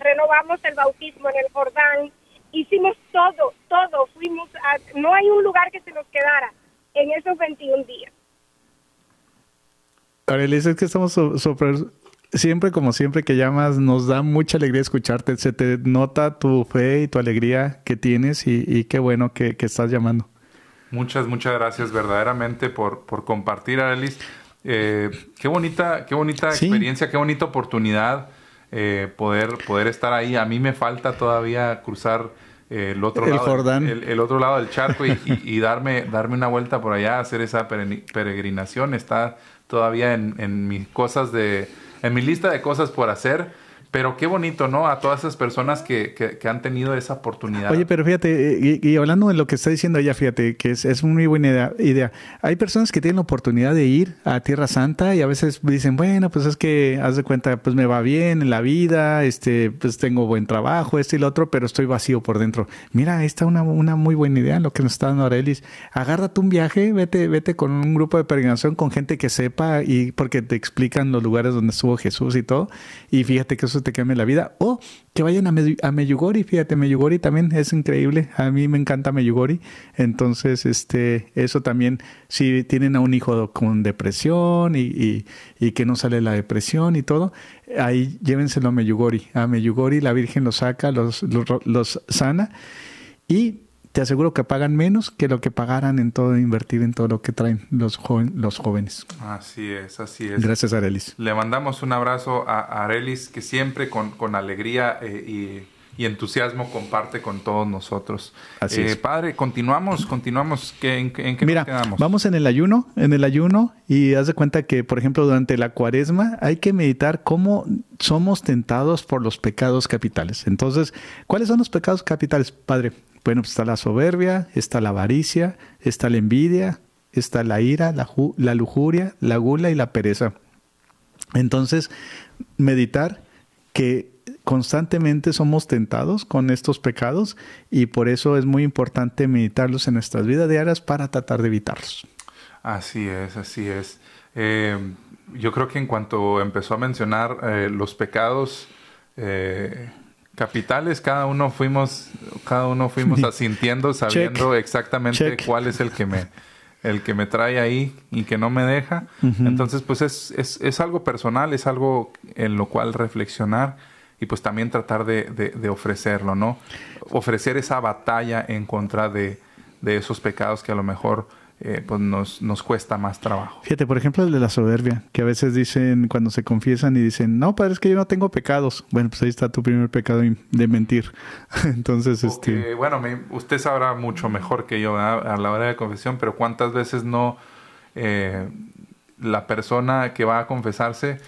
renovamos el bautismo en el Jordán, hicimos todo, todo, fuimos a, no hay un lugar que se nos quedara en esos 21 días. Arelis, es que estamos súper, siempre como siempre que llamas, nos da mucha alegría escucharte, se te nota tu fe y tu alegría que tienes y, qué bueno que, estás llamando. Muchas, muchas gracias verdaderamente por, por compartir, Arelis. Eh, qué bonita, qué bonita experiencia, qué bonita oportunidad eh, poder, poder estar ahí. A mí me falta todavía cruzar el otro lado, El, otro lado del charco y, darme, darme una vuelta por allá, hacer esa peregrinación. Está todavía en, en mis cosas de, en mi lista de cosas por hacer pero qué bonito, ¿no? A todas esas personas que, que, han tenido esa oportunidad. Oye, pero fíjate, y, hablando de lo que está diciendo ella, fíjate, que es, es muy buena idea, Hay personas que tienen la oportunidad de ir a Tierra Santa y a veces dicen, bueno, pues es que, haz de cuenta, pues me va bien en la vida, este, pues tengo buen trabajo, este y lo otro, pero estoy vacío por dentro. Mira, esta es una, una muy buena idea lo que nos está dando Arelis. Agárrate un viaje, vete, vete con un grupo de peregrinación con gente que sepa y porque te explican los lugares donde estuvo Jesús y todo. Y fíjate que eso te cambie la vida. O que vayan a, a Meyugori, fíjate, Meyugori también es increíble. A mí me encanta Meyugori. Entonces, este, eso también, si tienen a un hijo con depresión y, y, que no sale la depresión y todo, ahí llévenselo a Meyugori. A Meyugori la Virgen los saca, los, los, los sana. Y te aseguro que pagan menos que lo que pagaran en todo, invertir en todo lo que traen los, los jóvenes. Así es, así es. Gracias, Arelis. Le mandamos un abrazo a Arelis, que siempre con, con alegría eh, y, entusiasmo comparte con todos nosotros. Así eh, es. Padre, continuamos, continuamos. ¿En, en qué Mira, quedamos? Vamos en el ayuno, en el ayuno, y haz de cuenta que, por ejemplo, durante la cuaresma hay que meditar cómo somos tentados por los pecados capitales. Entonces, ¿cuáles son los pecados capitales, Padre? Bueno, pues está la soberbia, está la avaricia, está la envidia, está la ira, la, lujuria, la gula y la pereza. Entonces, meditar que constantemente somos tentados con estos pecados y por eso es muy importante meditarlos en nuestras vidas diarias para tratar de evitarlos. Así es, así es. Eh, yo creo que en cuanto empezó a mencionar eh, los pecados, eh, capitales, cada uno fuimos, cada uno fuimos asintiendo, sabiendo exactamente cuál es el que me, el que me trae ahí y que no me deja. Entonces, pues es, es, es, algo personal, es algo en lo cual reflexionar y pues también tratar de, de, ofrecerlo, ¿no? Ofrecer esa batalla en contra de, de esos pecados que a lo mejor eh, pues nos, nos cuesta más trabajo. Fíjate, por ejemplo, el de la soberbia, que a veces dicen, cuando se confiesan y dicen, no, padre, es que yo no tengo pecados. Bueno, pues ahí está tu primer pecado de mentir. Entonces, este... Bueno, usted sabrá mucho mejor que yo a la hora de confesión, pero ¿cuántas veces no eh, la persona que va a confesarse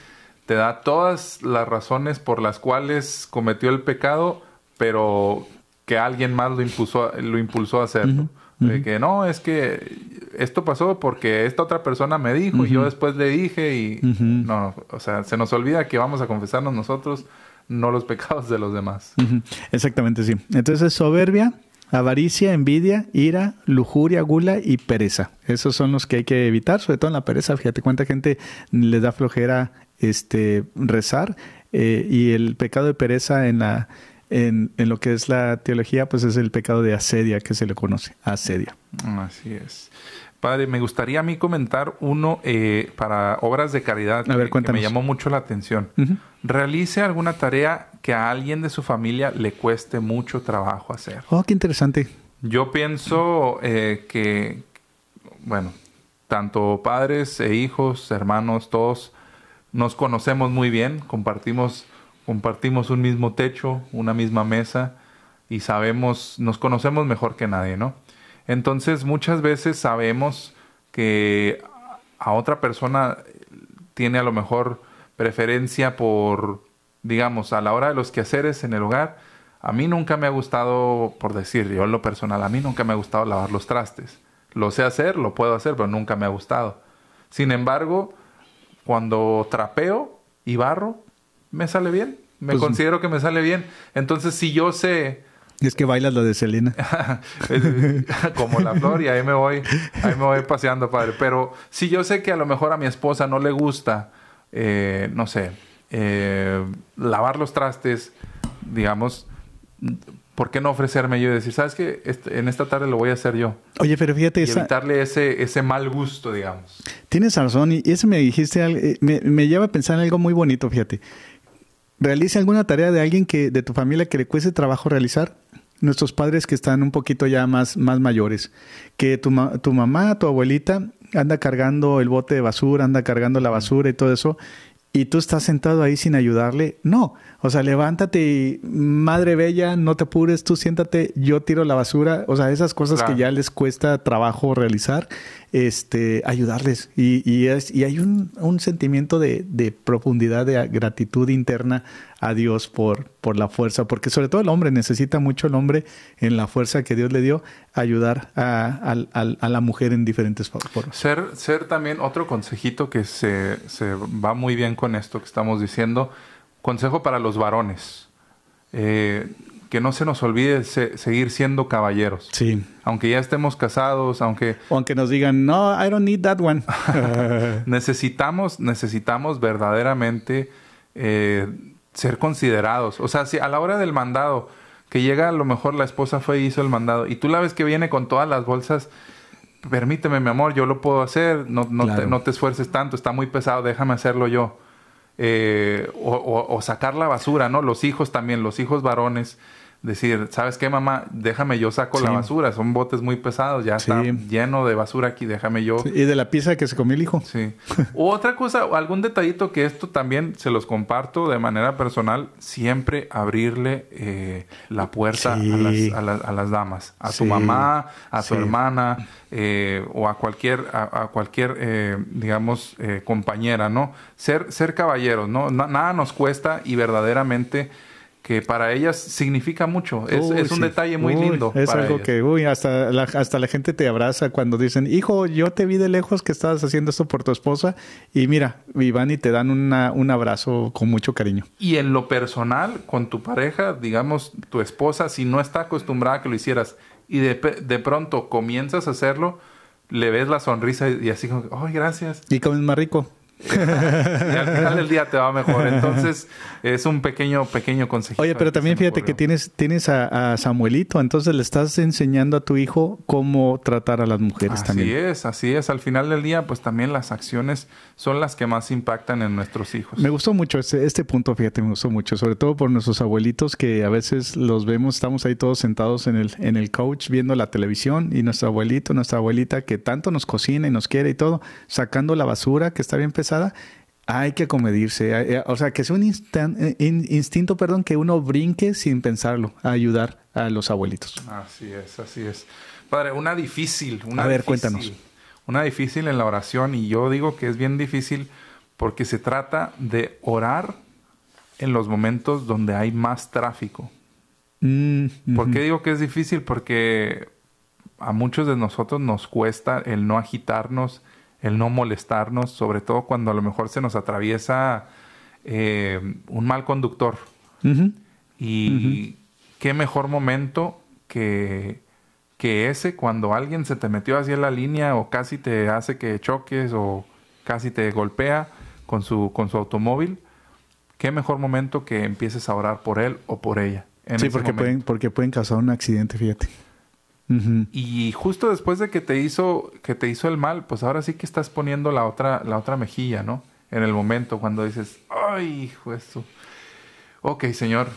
te da todas las razones por las cuales cometió el pecado, pero que alguien más lo impulsó, lo impulsó a hacerlo? De que no, es que esto pasó porque esta otra persona me dijo y yo después le dije y no, o sea, se nos olvida que vamos a confesarnos nosotros, no los pecados de los demás. Exactamente, sí. Entonces, soberbia, avaricia, envidia, ira, lujuria, gula y pereza. Esos son los que hay que evitar, sobre todo en la pereza. Fíjate cuánta gente le da flojera este rezar eh, y el pecado de pereza en la en, en, lo que es la teología, pues es el pecado de asedia que se le conoce, asedia. Así es. Padre, me gustaría a mí comentar uno eh, para obras de caridad que, me llamó mucho la atención. Realice alguna tarea que a alguien de su familia le cueste mucho trabajo hacer. Oh, qué interesante. Yo pienso eh, que, bueno, tanto padres e hijos, hermanos, todos nos conocemos muy bien, compartimos compartimos un mismo techo, una misma mesa y sabemos, nos conocemos mejor que nadie, ¿no? Entonces muchas veces sabemos que a otra persona tiene a lo mejor preferencia por, digamos, a la hora de los quehaceres en el hogar. A mí nunca me ha gustado, por decir, yo en lo personal, a mí nunca me ha gustado lavar los trastes. Lo sé hacer, lo puedo hacer, pero nunca me ha gustado. Sin embargo, cuando trapeo y barro, me sale bien. Me pues considero que me sale bien. Entonces, si yo sé Es que bailas lo de Selena. Como la flor y ahí me voy, ahí me voy paseando, padre. Pero si yo sé que a lo mejor a mi esposa no le gusta, eh, no sé, eh, lavar los trastes, digamos, ¿por qué no ofrecerme yo y decir, sabes que en esta tarde lo voy a hacer yo? Oye, pero fíjate... Y evitarle ese, ese mal gusto, digamos. Tienes razón y eso me dijiste, eh, me, me lleva a pensar en algo muy bonito, fíjate. Realice alguna tarea de alguien que de tu familia que le cueste trabajo realizar. Nuestros padres que están un poquito ya más, más mayores. Que tu, tu mamá, tu abuelita anda cargando el bote de basura, anda cargando la basura y todo eso y tú estás sentado ahí sin ayudarle. No, o sea, levántate y madre bella, no te apures, tú siéntate, yo tiro la basura. O sea, esas cosas que ya les cuesta trabajo realizar, este, ayudarles. Y, y, es, y hay un, un sentimiento de, de, profundidad, de gratitud interna a Dios por, por la fuerza, porque sobre todo el hombre necesita mucho el hombre en la fuerza que Dios le dio ayudar a, a, a la mujer en diferentes formas. Ser, ser también otro consejito que se, se va muy bien con esto que estamos diciendo, consejo para los varones. Eh, que no se nos olvide se, seguir siendo caballeros. Sí. Aunque ya estemos casados, aunque... O aunque nos digan, no, I don't need that one. necesitamos, necesitamos verdaderamente eh, ser considerados. O sea, si a la hora del mandado, que llega a lo mejor la esposa fue y hizo el mandado, y tú la ves que viene con todas las bolsas, permíteme mi amor, yo lo puedo hacer, no, no, te, no te esfuerces tanto, está muy pesado, déjame hacerlo yo. Eh, o, o, o, sacar la basura, ¿no? Los hijos también, los hijos varones, decir, ¿sabes qué, mamá? Déjame yo saco sí. la basura, son botes muy pesados, ya sí. está lleno de basura aquí, déjame yo. Sí. Y de la pieza que se comió el hijo. Sí. otra cosa, algún detallito que esto también se los comparto de manera personal, siempre abrirle eh, la puerta a las, a, las, a, las, damas, a tu mamá, a tu hermana, eh, o a cualquier, a, a cualquier, eh, digamos, eh, compañera, ¿no? Ser, ser caballeros, ¿no? nada nos cuesta y verdaderamente que para ellas significa mucho. Es, uy, es un sí. detalle muy uy, lindo. Es algo ellas. que, uy, hasta la, hasta la gente te abraza cuando dicen, hijo, yo te vi de lejos que estabas haciendo esto por tu esposa y mira, y van y te dan una, un abrazo con mucho cariño. Y en lo personal, con tu pareja, digamos, tu esposa, si no está acostumbrada a que lo hicieras y de, de pronto comienzas a hacerlo, le ves la sonrisa y así como, ¡ay, gracias! Y comes más rico. Y al final del día te va mejor. Entonces, es un pequeño, pequeño consejo. Oye, pero también fíjate que tienes, tienes a, a, Samuelito, entonces le estás enseñando a tu hijo cómo tratar a las mujeres así también. Así es, así es. Al final del día, pues también las acciones son las que más impactan en nuestros hijos. Me gustó mucho este, este punto, fíjate, me gustó mucho, sobre todo por nuestros abuelitos que a veces los vemos, estamos ahí todos sentados en el, en el couch viendo la televisión y nuestro abuelito, nuestra abuelita que tanto nos cocina y nos quiere y todo, sacando la basura que está bien pesada, hay que comedirse. O sea, que sea un instinto, perdón, que uno brinque sin pensarlo, a ayudar a los abuelitos. Así es, así es. Padre, una difícil. Una a ver, difícil, cuéntanos. Una difícil en la oración y yo digo que es bien difícil porque se trata de orar en los momentos donde hay más tráfico. Mm, uh -huh. ¿Por qué digo que es difícil? Porque a muchos de nosotros nos cuesta el no agitarnos, el no molestarnos, sobre todo cuando a lo mejor se nos atraviesa eh, un mal conductor. Uh -huh. Y uh -huh. qué mejor momento que, que ese cuando alguien se te metió así en la línea o casi te hace que choques o casi te golpea con su, con su automóvil. Qué mejor momento que empieces a orar por él o por ella. sí, porque pueden, porque pueden causar un accidente, fíjate. Y justo después de que te hizo que te hizo el mal, pues ahora sí que estás poniendo la otra la otra mejilla, ¿no? En el momento cuando dices, "Ay, hijo esto." Ok, Señor,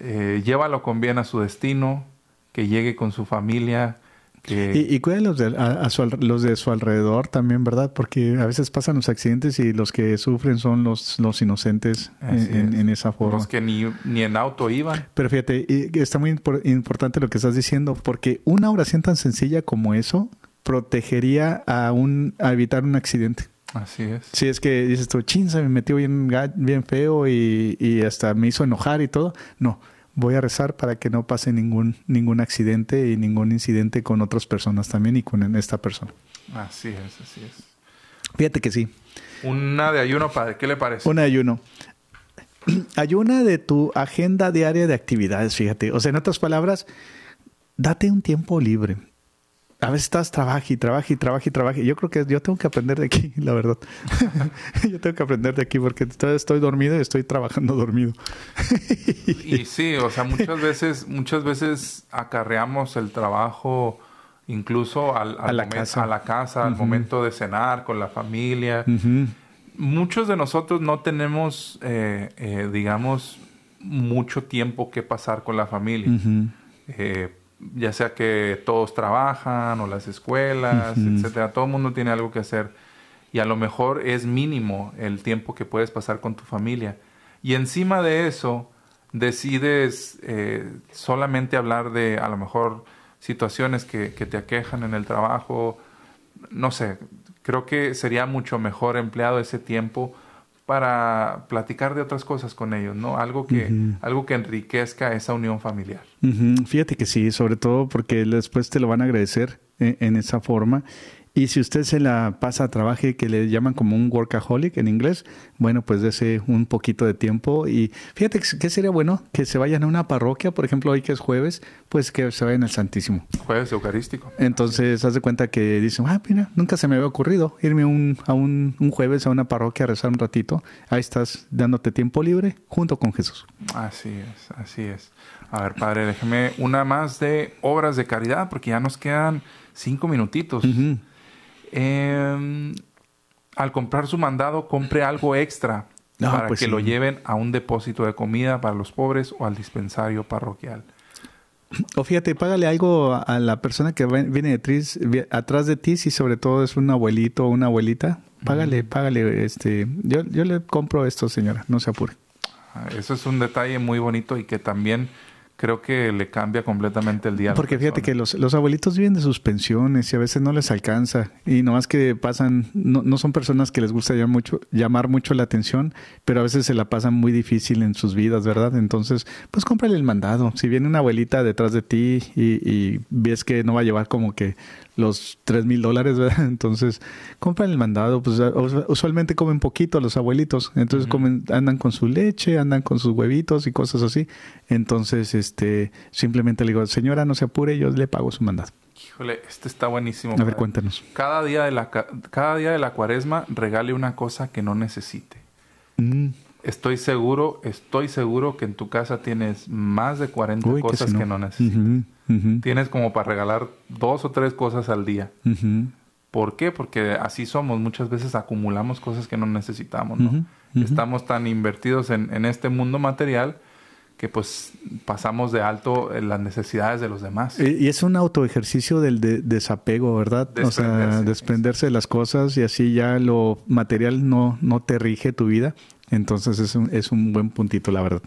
eh, llévalo con bien a su destino, que llegue con su familia, que... Y, y cuida los de, a, a su, los de su alrededor también, ¿verdad? Porque a veces pasan los accidentes y los que sufren son los, los inocentes en, en, en, esa forma. Los que ni, ni en auto iban. Pero fíjate, está muy importante lo que estás diciendo, porque una oración tan sencilla como eso protegería a, un, a evitar un accidente. Así es. Si es que dices tú, chin, se me metió bien, bien feo y, y hasta me hizo enojar y todo. No, voy a rezar para que no pase ningún, ningún accidente y ningún incidente con otras personas también y con esta persona. Así es, así es. Fíjate que sí. Una de ayuno, padre, ¿qué le parece? Una de ayuno. ayuna de tu agenda diaria de actividades, fíjate. O sea, en otras palabras, date un tiempo libre. A veces estás trabaja y trabaja y trabaja y trabaja. Yo creo que yo tengo que aprender de aquí, la verdad. yo tengo que aprender de aquí porque estoy dormido y estoy trabajando dormido. y sí, o sea, muchas veces, muchas veces acarreamos el trabajo incluso al, a, la casa. a la casa, al momento de cenar con la familia. Muchos de nosotros no tenemos, eh, eh, digamos, mucho tiempo que pasar con la familia. Eh, ya sea que todos trabajan o las escuelas, etcétera. Todo el mundo tiene algo que hacer. Y a lo mejor es mínimo el tiempo que puedes pasar con tu familia. Y encima de eso, decides solamente hablar de a lo mejor situaciones que, te aquejan en el trabajo. No sé, creo que sería mucho mejor empleado ese tiempo para platicar de otras cosas con ellos, ¿no? Algo que, algo que enriquezca esa unión familiar. Fíjate que sí, sobre todo porque después te lo van a agradecer en, en esa forma y si usted se la pasa a trabaje, que le llaman como un workaholic en inglés, bueno, pues dese un poquito de tiempo. Y fíjate que sería bueno que se vayan a una parroquia, por ejemplo, hoy que es jueves, pues que se vayan al Santísimo. Jueves eucarístico. Entonces, haz de cuenta que dicen, ah, mira, nunca se me había ocurrido irme un, a un, un jueves a una parroquia a rezar un ratito. Ahí estás dándote tiempo libre junto con Jesús. Así es, así es. A ver, padre, déjeme una más de obras de caridad, porque ya nos quedan cinco minutitos. Eh, al comprar su mandado, compre algo extra para pues que lo lleven a un depósito de comida para los pobres o al dispensario parroquial. O fíjate, págale algo a la persona que viene de atrás de ti, si sobre todo es un abuelito o una abuelita, págale, págale, este, yo, yo le compro esto, señora, no se apure. Ah, eso es un detalle muy bonito y que también creo que le cambia completamente el día. Porque fíjate que los, los, abuelitos viven de sus pensiones y a veces no les alcanza. Y nomás que pasan, no, no son personas que les gusta llamar mucho, llamar mucho la atención, pero a veces se la pasan muy difícil en sus vidas, ¿verdad? Entonces, pues cómprale el mandado. Si viene una abuelita detrás de ti y, y ves que no va a llevar como que los tres mil dólares, ¿verdad? Entonces, compran el mandado. Pues usualmente comen poquito los abuelitos. Entonces, comen, andan con su leche, andan con sus huevitos y cosas así. Entonces, este, simplemente le digo, señora, no se apure, yo le pago su mandado. Híjole, este está buenísimo. A ver, cuéntanos. Cada día de la, cada día de la cuaresma regale una cosa que no necesite. Mm. Estoy seguro, estoy seguro que en tu casa tienes más de 40 cosas que no, necesitas. Tienes como para regalar dos o tres cosas al día. ¿Por qué? Porque así somos. Muchas veces acumulamos cosas que no necesitamos, ¿no? Estamos tan invertidos en, en, este mundo material que pues pasamos de alto las necesidades de los demás. Y, es un autoejercicio del desapego, ¿verdad? O sea, desprenderse de las cosas y así ya lo material no, no te rige tu vida. Entonces es un, es un buen puntito, la verdad.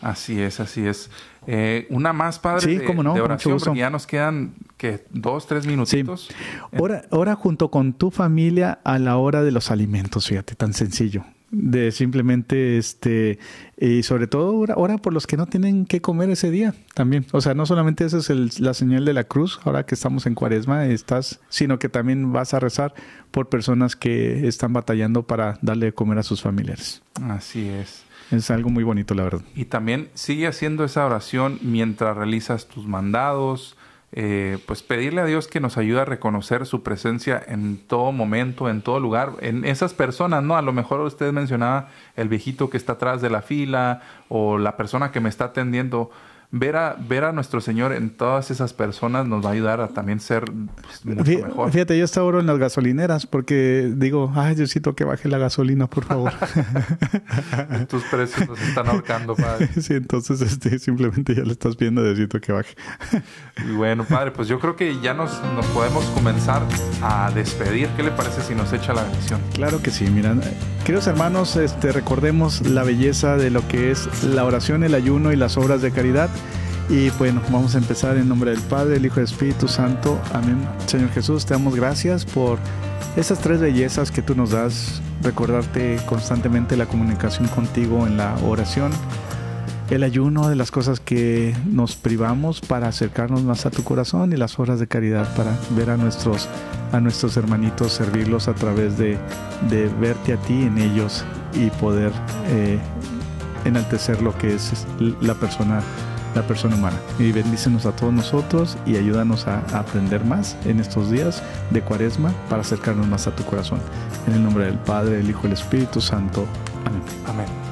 Así es, así es. Eh, una más, padre, sí, de, cómo no, de oración, porque ya nos quedan que dos, tres minutitos. Sí. Ora, junto con tu familia a la hora de los alimentos, fíjate, tan sencillo. De simplemente, este, y sobre todo ora, por los que no tienen que comer ese día también. O sea, no solamente esa es la señal de la cruz, ahora que estamos en cuaresma, estás, sino que también vas a rezar por personas que están batallando para darle de comer a sus familiares. Así es. Es algo muy bonito, la verdad. Y también sigue haciendo esa oración mientras realizas tus mandados. Eh, pues pedirle a Dios que nos ayude a reconocer su presencia en todo momento, en todo lugar, en esas personas, ¿no? A lo mejor usted mencionaba el viejito que está atrás de la fila o la persona que me está atendiendo ver a, ver a nuestro Señor en todas esas personas nos va a ayudar a también ser pues, mucho fíjate, mejor. Fíjate, yo estaba oro en las gasolineras porque digo, ay, Diosito, que baje la gasolina, por favor. Tus precios nos están ahorcando, Padre. Sí, entonces este, simplemente ya le estás viendo, Diosito, que baje. y bueno, Padre, pues yo creo que ya nos, nos podemos comenzar a despedir. ¿Qué le parece si nos echa la bendición? Claro que sí, mira. Queridos hermanos, este, recordemos la belleza de lo que es la oración, el ayuno y las obras de caridad. Y bueno, vamos a empezar en nombre del Padre, el Hijo y Espíritu Santo. Amén. Señor Jesús, te damos gracias por esas tres bellezas que tú nos das. Recordarte constantemente la comunicación contigo en la oración, el ayuno de las cosas que nos privamos para acercarnos más a tu corazón y las obras de caridad para ver a nuestros, a nuestros hermanitos, servirlos a través de, de verte a ti en ellos y poder eh, enaltecer lo que es la persona la persona humana. Y bendícenos a todos nosotros y ayúdanos a, aprender más en estos días de cuaresma para acercarnos más a tu corazón. En el nombre del Padre, del Hijo y del Espíritu Santo. Amén. Amén.